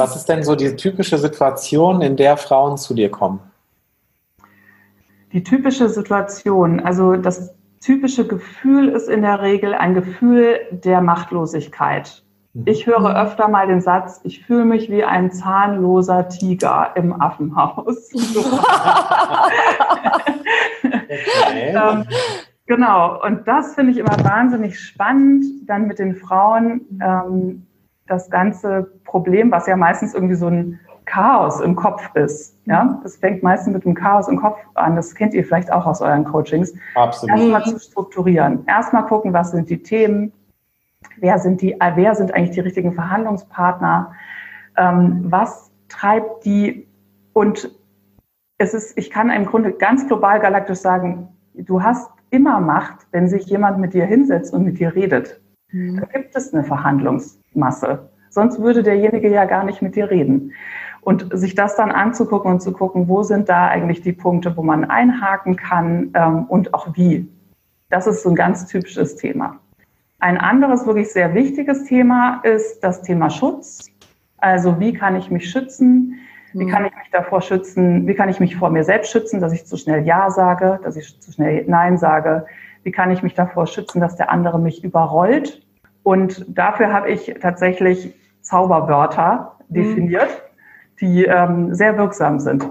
Was ist denn so die typische Situation, in der Frauen zu dir kommen? Die typische Situation, also das typische Gefühl ist in der Regel ein Gefühl der Machtlosigkeit. Mhm. Ich höre öfter mal den Satz, ich fühle mich wie ein zahnloser Tiger im Affenhaus. okay. ähm, genau, und das finde ich immer wahnsinnig spannend, dann mit den Frauen ähm, das ganze Problem, was ja meistens irgendwie so ein Chaos im Kopf ist. Ja, das fängt meistens mit dem Chaos im Kopf an. Das kennt ihr vielleicht auch aus euren Coachings. Absolut. Erstmal zu strukturieren. Erstmal gucken, was sind die Themen? Wer sind die, wer sind eigentlich die richtigen Verhandlungspartner? Ähm, was treibt die? Und es ist, ich kann im Grunde ganz global galaktisch sagen, du hast immer Macht, wenn sich jemand mit dir hinsetzt und mit dir redet. Mhm. Da gibt es eine Verhandlungsmasse. Sonst würde derjenige ja gar nicht mit dir reden. Und sich das dann anzugucken und zu gucken, wo sind da eigentlich die Punkte, wo man einhaken kann ähm, und auch wie. Das ist so ein ganz typisches Thema. Ein anderes wirklich sehr wichtiges Thema ist das Thema Schutz. Also wie kann ich mich schützen? Wie kann ich mich davor schützen? Wie kann ich mich vor mir selbst schützen, dass ich zu schnell Ja sage, dass ich zu schnell Nein sage? Wie kann ich mich davor schützen, dass der andere mich überrollt? Und dafür habe ich tatsächlich Zauberwörter mhm. definiert die ähm, sehr wirksam sind.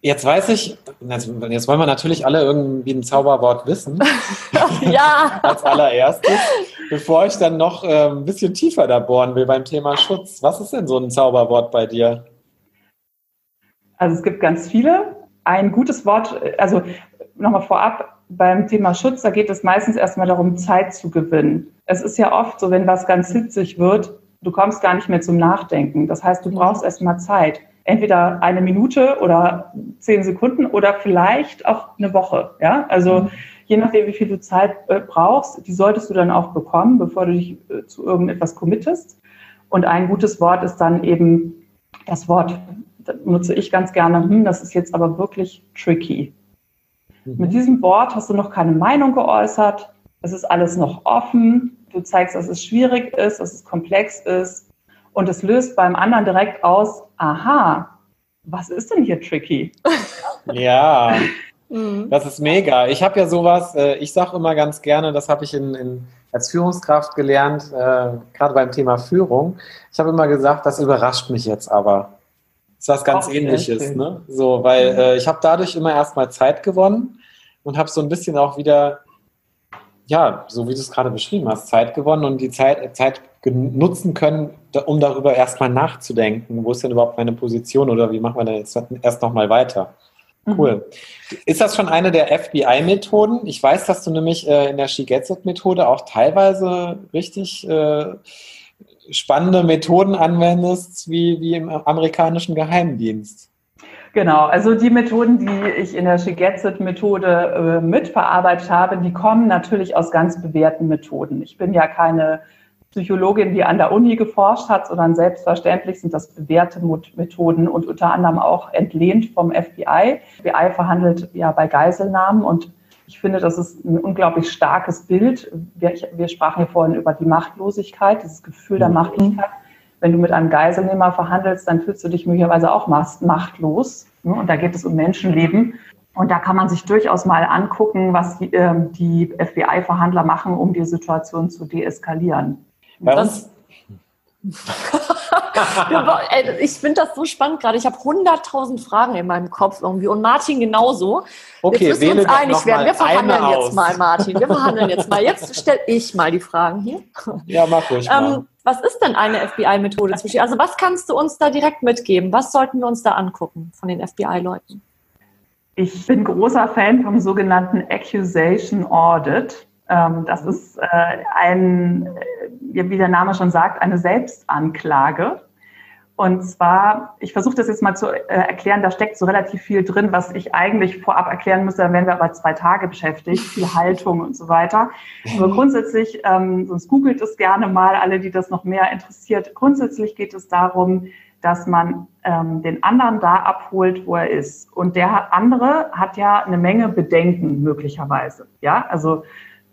Jetzt weiß ich, jetzt wollen wir natürlich alle irgendwie ein Zauberwort wissen. ja. Als allererstes. Bevor ich dann noch äh, ein bisschen tiefer da bohren will beim Thema Schutz. Was ist denn so ein Zauberwort bei dir? Also es gibt ganz viele. Ein gutes Wort, also nochmal vorab, beim Thema Schutz, da geht es meistens erstmal darum, Zeit zu gewinnen. Es ist ja oft so, wenn was ganz hitzig wird, du kommst gar nicht mehr zum Nachdenken. Das heißt, du brauchst erstmal Zeit. Entweder eine Minute oder zehn Sekunden oder vielleicht auch eine Woche. Ja, also mhm. je nachdem, wie viel du Zeit äh, brauchst, die solltest du dann auch bekommen, bevor du dich äh, zu irgendetwas committest. Und ein gutes Wort ist dann eben das Wort, das nutze ich ganz gerne, hm, das ist jetzt aber wirklich tricky. Mhm. Mit diesem Wort hast du noch keine Meinung geäußert. Es ist alles noch offen. Du zeigst, dass es schwierig ist, dass es komplex ist und es löst beim anderen direkt aus, aha, was ist denn hier tricky? ja, mhm. das ist mega. Ich habe ja sowas, äh, ich sage immer ganz gerne, das habe ich in, in, als Führungskraft gelernt, äh, gerade beim Thema Führung. Ich habe immer gesagt, das überrascht mich jetzt aber. Das ist was ganz Auch ähnliches. Ne? So, weil mhm. äh, ich habe dadurch immer erstmal Zeit gewonnen und habe so ein bisschen auch wieder ja, so wie du es gerade beschrieben hast, Zeit gewonnen und die Zeit, Zeit nutzen können, um darüber erstmal nachzudenken, wo ist denn überhaupt meine Position oder wie machen wir denn jetzt erst nochmal weiter. Mhm. Cool. Mhm. Ist das schon eine der FBI-Methoden? Ich weiß, dass du nämlich äh, in der Shigetsu-Methode auch teilweise richtig äh, spannende Methoden anwendest, wie, wie im amerikanischen Geheimdienst. Genau, also die Methoden, die ich in der Shigetsu-Methode äh, mitverarbeitet habe, die kommen natürlich aus ganz bewährten Methoden. Ich bin ja keine Psychologin, die an der Uni geforscht hat, sondern selbstverständlich sind das bewährte Methoden und unter anderem auch entlehnt vom FBI. FBI verhandelt ja bei Geiselnahmen und ich finde, das ist ein unglaublich starkes Bild. Wir, wir sprachen ja vorhin über die Machtlosigkeit, dieses Gefühl der mhm. Machtlosigkeit wenn du mit einem Geiselnehmer verhandelst, dann fühlst du dich möglicherweise auch machtlos. Ne? Und da geht es um Menschenleben. Und da kann man sich durchaus mal angucken, was die, äh, die FBI-Verhandler machen, um die Situation zu deeskalieren. Das, ich finde das so spannend gerade. Ich habe 100.000 Fragen in meinem Kopf irgendwie und Martin genauso. Okay, jetzt müssen wir uns einig werden. Wir verhandeln jetzt mal, Martin. Wir verhandeln jetzt mal. Jetzt stelle ich mal die Fragen hier. Ja, mach ruhig mal. Ähm, was ist denn eine FBI-Methode? Also was kannst du uns da direkt mitgeben? Was sollten wir uns da angucken von den FBI-Leuten? Ich bin großer Fan vom sogenannten Accusation Audit. Ähm, das ist äh, ein, wie der Name schon sagt, eine Selbstanklage. Und zwar, ich versuche das jetzt mal zu äh, erklären, da steckt so relativ viel drin, was ich eigentlich vorab erklären müsste, dann wären wir aber zwei Tage beschäftigt, viel Haltung und so weiter. Aber mhm. grundsätzlich, ähm, sonst googelt es gerne mal, alle, die das noch mehr interessiert. Grundsätzlich geht es darum, dass man ähm, den anderen da abholt, wo er ist. Und der andere hat ja eine Menge Bedenken möglicherweise. Ja, also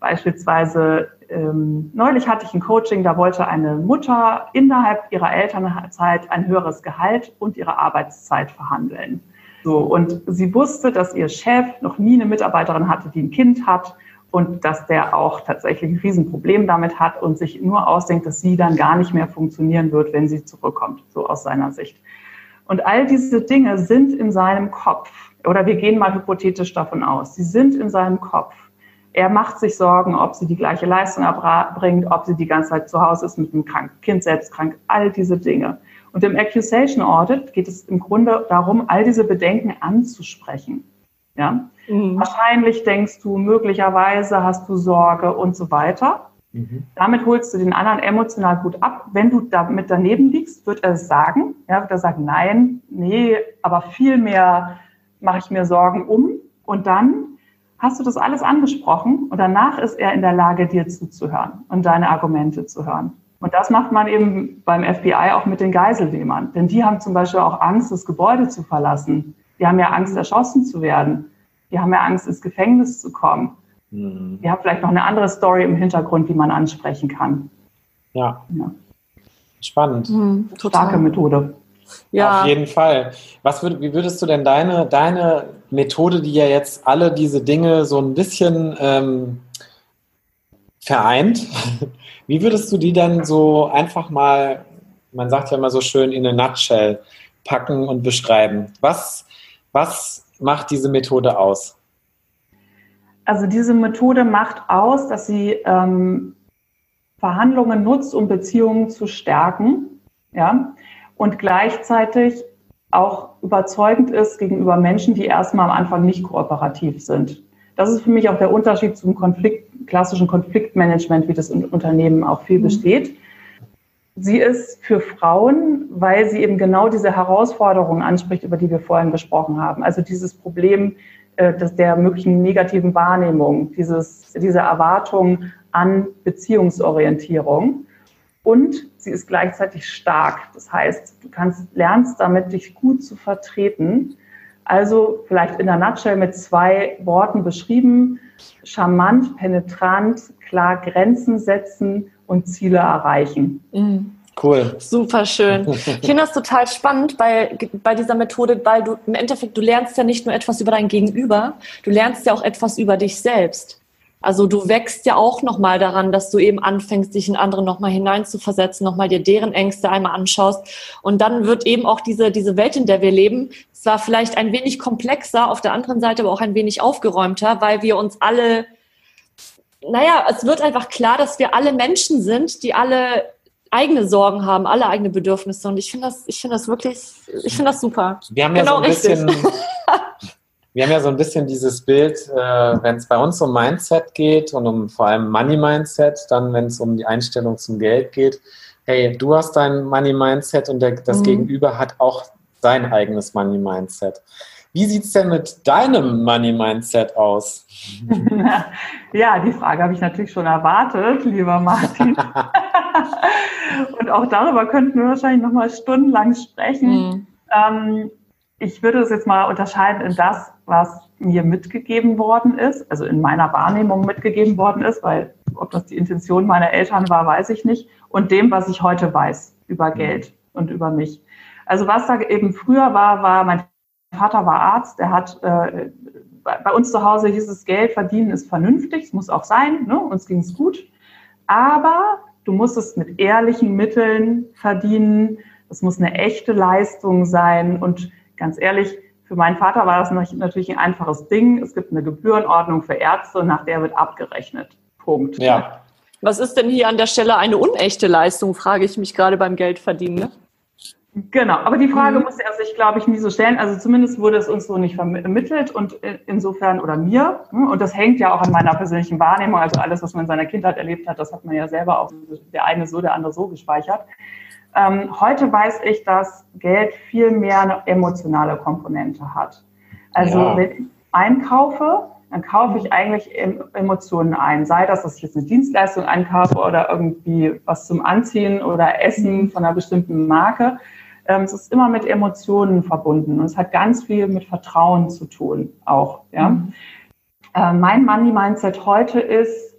Beispielsweise ähm, neulich hatte ich ein Coaching, da wollte eine Mutter innerhalb ihrer Elternzeit ein höheres Gehalt und ihre Arbeitszeit verhandeln. So, und sie wusste, dass ihr Chef noch nie eine Mitarbeiterin hatte, die ein Kind hat und dass der auch tatsächlich ein Riesenproblem damit hat und sich nur ausdenkt, dass sie dann gar nicht mehr funktionieren wird, wenn sie zurückkommt, so aus seiner Sicht. Und all diese Dinge sind in seinem Kopf. Oder wir gehen mal hypothetisch davon aus. Sie sind in seinem Kopf. Er macht sich Sorgen, ob sie die gleiche Leistung erbringt, ob sie die ganze Zeit zu Hause ist mit einem kranken Kind, selbst krank, all diese Dinge. Und im Accusation Audit geht es im Grunde darum, all diese Bedenken anzusprechen. Ja? Mhm. Wahrscheinlich denkst du, möglicherweise hast du Sorge und so weiter. Mhm. Damit holst du den anderen emotional gut ab. Wenn du damit daneben liegst, wird er es sagen. Ja, wird er sagen, nein, nee, aber viel mehr mache ich mir Sorgen um. Und dann hast du das alles angesprochen und danach ist er in der Lage, dir zuzuhören und deine Argumente zu hören. Und das macht man eben beim FBI auch mit den Geiselnehmern. Denn die haben zum Beispiel auch Angst, das Gebäude zu verlassen. Die haben ja Angst, erschossen zu werden. Die haben ja Angst, ins Gefängnis zu kommen. Mhm. Die haben vielleicht noch eine andere Story im Hintergrund, die man ansprechen kann. Ja. ja. Spannend. Mhm, Starke Methode. Ja. Auf jeden Fall. Was würd, wie würdest du denn deine, deine Methode, die ja jetzt alle diese Dinge so ein bisschen ähm, vereint, wie würdest du die dann so einfach mal, man sagt ja immer so schön, in eine Nutshell packen und beschreiben? Was, was macht diese Methode aus? Also diese Methode macht aus, dass sie ähm, Verhandlungen nutzt, um Beziehungen zu stärken. Ja? Und gleichzeitig auch überzeugend ist gegenüber Menschen, die erstmal am Anfang nicht kooperativ sind. Das ist für mich auch der Unterschied zum Konflikt, klassischen Konfliktmanagement, wie das in Unternehmen auch viel mhm. besteht. Sie ist für Frauen, weil sie eben genau diese Herausforderungen anspricht, über die wir vorhin gesprochen haben. Also dieses Problem äh, der möglichen negativen Wahrnehmung, dieses, diese Erwartung an Beziehungsorientierung und sie ist gleichzeitig stark. Das heißt, du kannst, lernst damit, dich gut zu vertreten. Also vielleicht in der Nutshell mit zwei Worten beschrieben. Charmant, penetrant, klar Grenzen setzen und Ziele erreichen. Mhm. Cool. Super schön. Ich finde das total spannend bei, bei dieser Methode, weil du im Endeffekt, du lernst ja nicht nur etwas über dein Gegenüber, du lernst ja auch etwas über dich selbst. Also du wächst ja auch nochmal daran, dass du eben anfängst, dich in andere nochmal hineinzuversetzen, nochmal dir deren Ängste einmal anschaust. Und dann wird eben auch diese, diese Welt, in der wir leben, zwar vielleicht ein wenig komplexer, auf der anderen Seite aber auch ein wenig aufgeräumter, weil wir uns alle, naja, es wird einfach klar, dass wir alle Menschen sind, die alle eigene Sorgen haben, alle eigene Bedürfnisse. Und ich finde das, ich finde das wirklich, ich finde das super. Wir haben ja genau so ein richtig. wir haben ja so ein bisschen dieses Bild, äh, wenn es bei uns um Mindset geht und um vor allem Money Mindset, dann wenn es um die Einstellung zum Geld geht, hey, du hast dein Money Mindset und der, das mhm. Gegenüber hat auch sein eigenes Money Mindset. Wie sieht es denn mit deinem Money Mindset aus? Ja, die Frage habe ich natürlich schon erwartet, lieber Martin. und auch darüber könnten wir wahrscheinlich noch mal stundenlang sprechen. Mhm. Ähm, ich würde es jetzt mal unterscheiden in das, was mir mitgegeben worden ist, also in meiner Wahrnehmung mitgegeben worden ist, weil ob das die Intention meiner Eltern war, weiß ich nicht, und dem, was ich heute weiß über Geld und über mich. Also was da eben früher war, war, mein Vater war Arzt, der hat, äh, bei uns zu Hause hieß es, Geld verdienen ist vernünftig, es muss auch sein, ne? uns ging es gut, aber du musst es mit ehrlichen Mitteln verdienen, es muss eine echte Leistung sein und ganz ehrlich, für meinen Vater war das natürlich ein einfaches Ding. Es gibt eine Gebührenordnung für Ärzte und nach der wird abgerechnet. Punkt. Ja. Was ist denn hier an der Stelle eine unechte Leistung, frage ich mich gerade beim Geldverdienen. Ne? Genau, aber die Frage mhm. musste er sich, glaube ich, nie so stellen. Also zumindest wurde es uns so nicht vermittelt und insofern oder mir. Hm, und das hängt ja auch an meiner persönlichen Wahrnehmung. Also alles, was man in seiner Kindheit erlebt hat, das hat man ja selber auch der eine so, der andere so gespeichert. Ähm, heute weiß ich, dass Geld viel mehr eine emotionale Komponente hat. Also ja. wenn ich einkaufe, dann kaufe ich eigentlich Emotionen ein. Sei das, dass ich jetzt eine Dienstleistung einkaufe oder irgendwie was zum Anziehen oder Essen von einer bestimmten Marke. Ähm, es ist immer mit Emotionen verbunden und es hat ganz viel mit Vertrauen zu tun auch. Ja? Mhm. Äh, mein Money Mindset heute ist,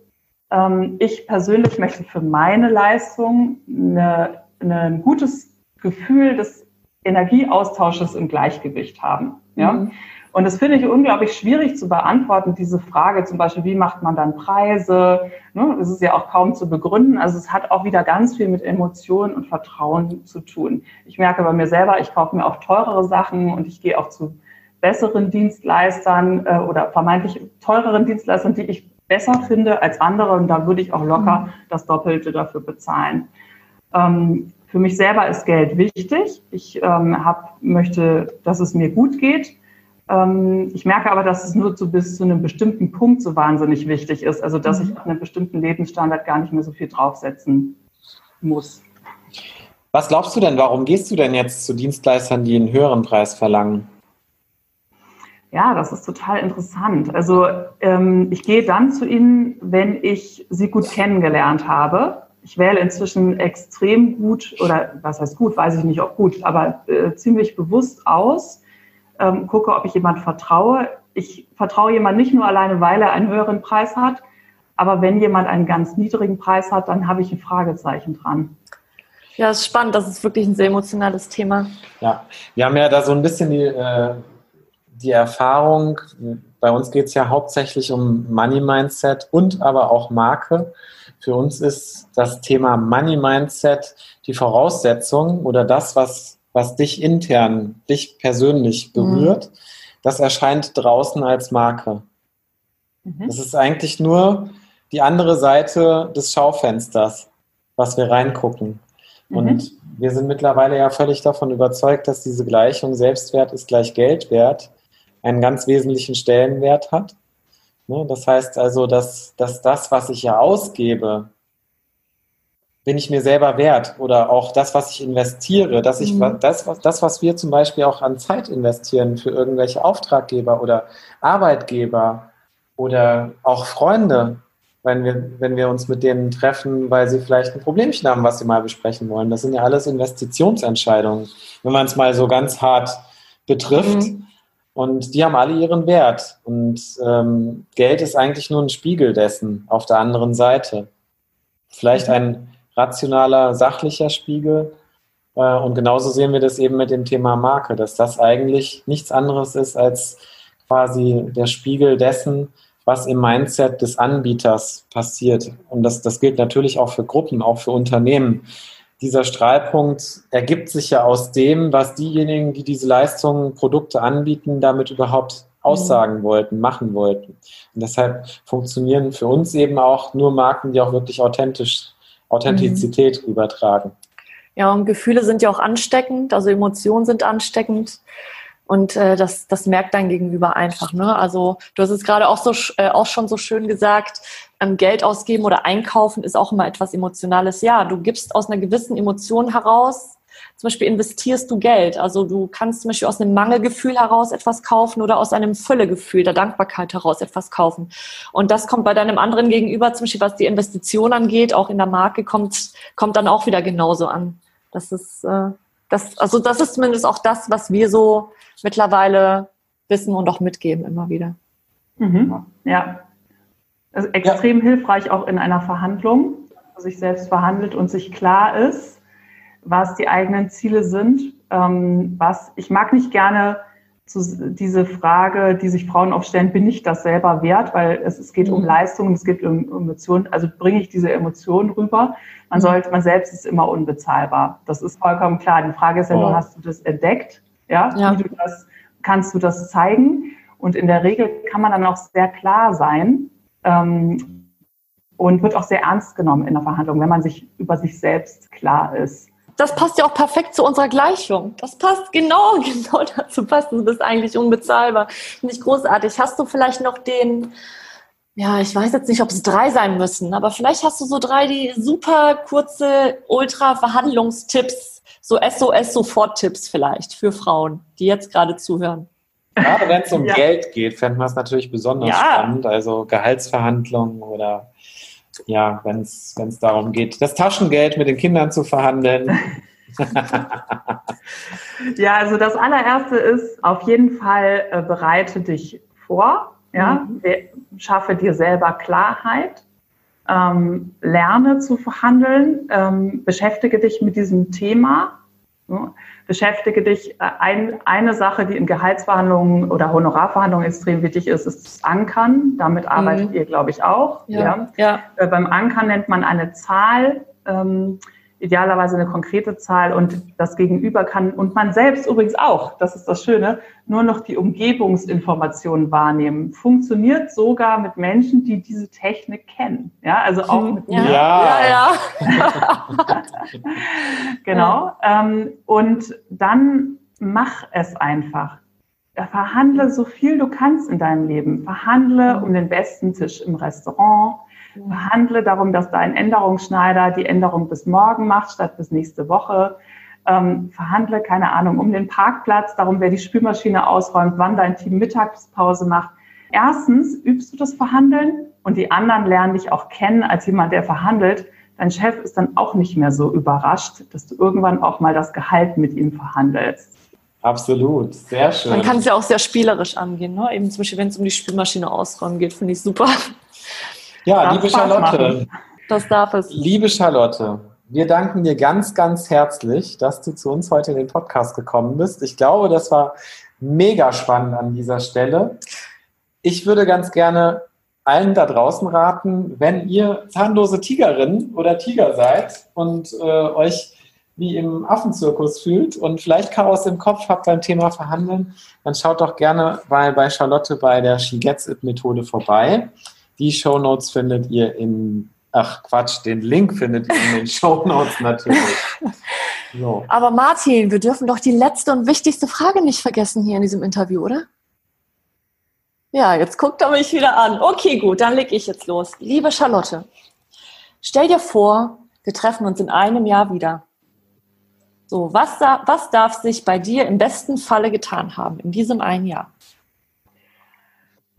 ähm, ich persönlich möchte für meine Leistung eine, eine, ein gutes Gefühl des Energieaustausches im Gleichgewicht haben. Ja? Mhm. Und das finde ich unglaublich schwierig zu beantworten, diese Frage zum Beispiel, wie macht man dann Preise? Ne? Das ist ja auch kaum zu begründen. Also es hat auch wieder ganz viel mit Emotionen und Vertrauen zu tun. Ich merke bei mir selber, ich kaufe mir auch teurere Sachen und ich gehe auch zu besseren Dienstleistern äh, oder vermeintlich teureren Dienstleistern, die ich besser finde als andere. Und da würde ich auch locker mhm. das Doppelte dafür bezahlen. Ähm, für mich selber ist Geld wichtig. Ich ähm, hab, möchte, dass es mir gut geht. Ähm, ich merke aber, dass es nur zu, bis zu einem bestimmten Punkt so wahnsinnig wichtig ist. Also, dass ich mhm. auf einen bestimmten Lebensstandard gar nicht mehr so viel draufsetzen muss. Was glaubst du denn, warum gehst du denn jetzt zu Dienstleistern, die einen höheren Preis verlangen? Ja, das ist total interessant. Also ähm, ich gehe dann zu Ihnen, wenn ich Sie gut kennengelernt habe. Ich wähle inzwischen extrem gut, oder was heißt gut, weiß ich nicht, ob gut, aber äh, ziemlich bewusst aus, ähm, gucke, ob ich jemand vertraue. Ich vertraue jemand nicht nur alleine, weil er einen höheren Preis hat, aber wenn jemand einen ganz niedrigen Preis hat, dann habe ich ein Fragezeichen dran. Ja, es ist spannend. Das ist wirklich ein sehr emotionales Thema. Ja, wir haben ja da so ein bisschen die, äh, die Erfahrung. Bei uns geht es ja hauptsächlich um Money Mindset und aber auch Marke. Für uns ist das Thema Money Mindset die Voraussetzung oder das, was was dich intern, dich persönlich berührt, mhm. das erscheint draußen als Marke. Mhm. Das ist eigentlich nur die andere Seite des Schaufensters, was wir reingucken. Mhm. Und wir sind mittlerweile ja völlig davon überzeugt, dass diese Gleichung Selbstwert ist gleich Geldwert einen ganz wesentlichen Stellenwert hat. Ne, das heißt also, dass, dass das, was ich ja ausgebe, bin ich mir selber wert oder auch das, was ich investiere, dass ich mhm. das, was, das, was wir zum Beispiel auch an Zeit investieren für irgendwelche Auftraggeber oder Arbeitgeber oder auch Freunde, wenn wir, wenn wir uns mit denen treffen, weil sie vielleicht ein Problemchen haben, was sie mal besprechen wollen. Das sind ja alles Investitionsentscheidungen, wenn man es mal so ganz hart betrifft. Mhm. Und die haben alle ihren Wert. Und ähm, Geld ist eigentlich nur ein Spiegel dessen auf der anderen Seite. Vielleicht ein rationaler, sachlicher Spiegel. Äh, und genauso sehen wir das eben mit dem Thema Marke, dass das eigentlich nichts anderes ist als quasi der Spiegel dessen, was im Mindset des Anbieters passiert. Und das, das gilt natürlich auch für Gruppen, auch für Unternehmen. Dieser Strahlpunkt ergibt sich ja aus dem, was diejenigen, die diese Leistungen, Produkte anbieten, damit überhaupt aussagen wollten, machen wollten. Und deshalb funktionieren für uns eben auch nur Marken, die auch wirklich authentisch Authentizität mhm. übertragen. Ja, und Gefühle sind ja auch ansteckend, also Emotionen sind ansteckend. Und äh, das, das merkt dein Gegenüber einfach. Ne? Also du hast es gerade auch, so, äh, auch schon so schön gesagt, ähm, Geld ausgeben oder einkaufen ist auch immer etwas Emotionales. Ja, du gibst aus einer gewissen Emotion heraus zum Beispiel investierst du Geld. Also du kannst zum Beispiel aus einem Mangelgefühl heraus etwas kaufen oder aus einem Füllegefühl der Dankbarkeit heraus etwas kaufen. Und das kommt bei deinem anderen Gegenüber, zum Beispiel was die Investition angeht, auch in der Marke, kommt, kommt dann auch wieder genauso an. Das ist, äh, das, also das ist zumindest auch das, was wir so mittlerweile wissen und auch mitgeben immer wieder. Mhm. Ja. Also extrem ja. hilfreich auch in einer Verhandlung, wo sich selbst verhandelt und sich klar ist, was die eigenen Ziele sind. Ähm, was ich mag nicht gerne zu, diese Frage, die sich Frauen aufstellen, bin ich das selber wert? Weil es, es geht um mhm. Leistung, es geht um Emotionen. Also bringe ich diese Emotionen rüber? Man mhm. sollte, man selbst ist immer unbezahlbar. Das ist vollkommen klar. Die Frage ist ja nur, hast du das entdeckt? Ja, ja. Wie du das, kannst du das zeigen? Und in der Regel kann man dann auch sehr klar sein. Ähm, und wird auch sehr ernst genommen in der Verhandlung, wenn man sich über sich selbst klar ist das passt ja auch perfekt zu unserer Gleichung. Das passt genau, genau dazu passt. Du bist eigentlich unbezahlbar. Nicht großartig. Hast du vielleicht noch den, ja, ich weiß jetzt nicht, ob es drei sein müssen, aber vielleicht hast du so drei, die super kurze Ultra-Verhandlungstipps, so SOS-Sofort-Tipps vielleicht für Frauen, die jetzt gerade zuhören. Gerade wenn es um ja. Geld geht, fände man es natürlich besonders ja. spannend. Also Gehaltsverhandlungen oder ja, wenn es darum geht, das Taschengeld mit den Kindern zu verhandeln. ja, also das allererste ist auf jeden Fall äh, bereite dich vor, ja, mhm. schaffe dir selber Klarheit. Ähm, lerne zu verhandeln, ähm, beschäftige dich mit diesem Thema, ja, beschäftige dich. Äh, ein, eine Sache, die in Gehaltsverhandlungen oder Honorarverhandlungen extrem wichtig ist, ist das Ankern. Damit arbeitet mhm. ihr, glaube ich, auch. Ja. ja. ja. Äh, beim Ankern nennt man eine Zahl. Ähm, idealerweise eine konkrete Zahl und das Gegenüber kann und man selbst übrigens auch, das ist das Schöne, nur noch die Umgebungsinformationen wahrnehmen. Funktioniert sogar mit Menschen, die diese Technik kennen. Ja, also auch mit ja. mir. Ja, ja. ja. genau. Ja. Ähm, und dann mach es einfach. Verhandle so viel du kannst in deinem Leben. Verhandle um den besten Tisch im Restaurant Verhandle darum, dass dein Änderungsschneider die Änderung bis morgen macht, statt bis nächste Woche. Ähm, verhandle, keine Ahnung, um den Parkplatz, darum, wer die Spülmaschine ausräumt, wann dein Team Mittagspause macht. Erstens übst du das Verhandeln und die anderen lernen dich auch kennen als jemand, der verhandelt. Dein Chef ist dann auch nicht mehr so überrascht, dass du irgendwann auch mal das Gehalt mit ihm verhandelst. Absolut, sehr schön. Man kann es ja auch sehr spielerisch angehen, ne? Eben zum Beispiel, wenn es um die Spülmaschine ausräumen geht, finde ich super. Ja, liebe Charlotte. Machen. Das darf es. Liebe Charlotte, wir danken dir ganz, ganz herzlich, dass du zu uns heute in den Podcast gekommen bist. Ich glaube, das war mega spannend an dieser Stelle. Ich würde ganz gerne allen da draußen raten, wenn ihr zahnlose Tigerin oder Tiger seid und äh, euch wie im Affenzirkus fühlt und vielleicht Chaos im Kopf habt beim Thema Verhandeln, dann schaut doch gerne mal bei Charlotte bei der She Gets It Methode vorbei. Die Show Notes findet ihr in, ach Quatsch, den Link findet ihr in den Show Notes natürlich. So. Aber Martin, wir dürfen doch die letzte und wichtigste Frage nicht vergessen hier in diesem Interview, oder? Ja, jetzt guckt er mich wieder an. Okay, gut, dann leg ich jetzt los. Liebe Charlotte, stell dir vor, wir treffen uns in einem Jahr wieder. So, was, was darf sich bei dir im besten Falle getan haben in diesem einen Jahr?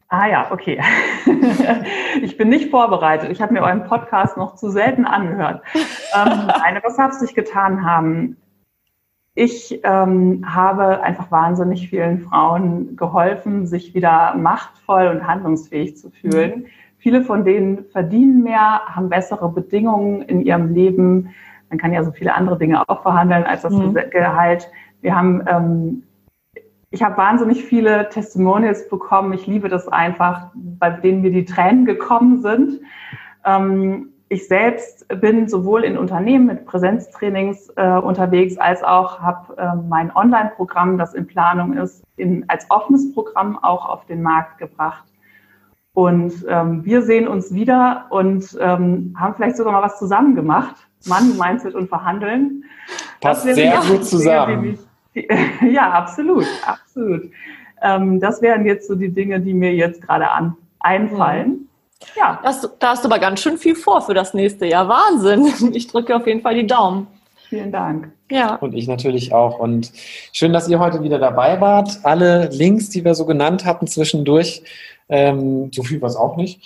Ah ja, okay. ich bin nicht vorbereitet. Ich habe mir euren Podcast noch zu selten angehört. Ähm, was darf sich getan haben? Ich ähm, habe einfach wahnsinnig vielen Frauen geholfen, sich wieder machtvoll und handlungsfähig zu fühlen. Mhm. Viele von denen verdienen mehr, haben bessere Bedingungen in ihrem Leben. Man kann ja so viele andere Dinge auch verhandeln als das mhm. Gehalt. Wir haben ähm, ich habe wahnsinnig viele Testimonials bekommen. Ich liebe das einfach, bei denen mir die Tränen gekommen sind. Ähm, ich selbst bin sowohl in Unternehmen mit Präsenztrainings äh, unterwegs, als auch habe äh, mein Online-Programm, das in Planung ist, in, als offenes Programm auch auf den Markt gebracht. Und ähm, wir sehen uns wieder und ähm, haben vielleicht sogar mal was zusammen gemacht. Mann, Mindset und Verhandeln. Passt sehr gut zusammen. Ja, absolut, absolut. Ähm, das wären jetzt so die Dinge, die mir jetzt gerade an, einfallen. Mhm. Ja. Das, da hast du aber ganz schön viel vor für das nächste Jahr. Wahnsinn. Ich drücke auf jeden Fall die Daumen. Vielen Dank. Ja. Und ich natürlich auch. Und schön, dass ihr heute wieder dabei wart. Alle Links, die wir so genannt hatten zwischendurch, ähm, so viel war es auch nicht,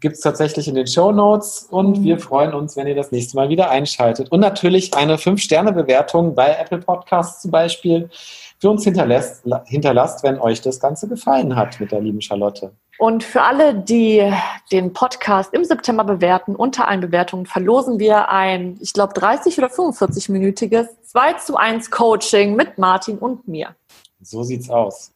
gibt es tatsächlich in den Show Notes. Und mhm. wir freuen uns, wenn ihr das nächste Mal wieder einschaltet. Und natürlich eine 5-Sterne-Bewertung bei Apple Podcasts zum Beispiel für uns hinterlässt, hinterlasst, wenn euch das Ganze gefallen hat mit der lieben Charlotte. Und für alle, die den Podcast im September bewerten, unter allen Bewertungen verlosen wir ein, ich glaube, 30 oder 45-minütiges 2 zu 1 Coaching mit Martin und mir. So sieht's aus.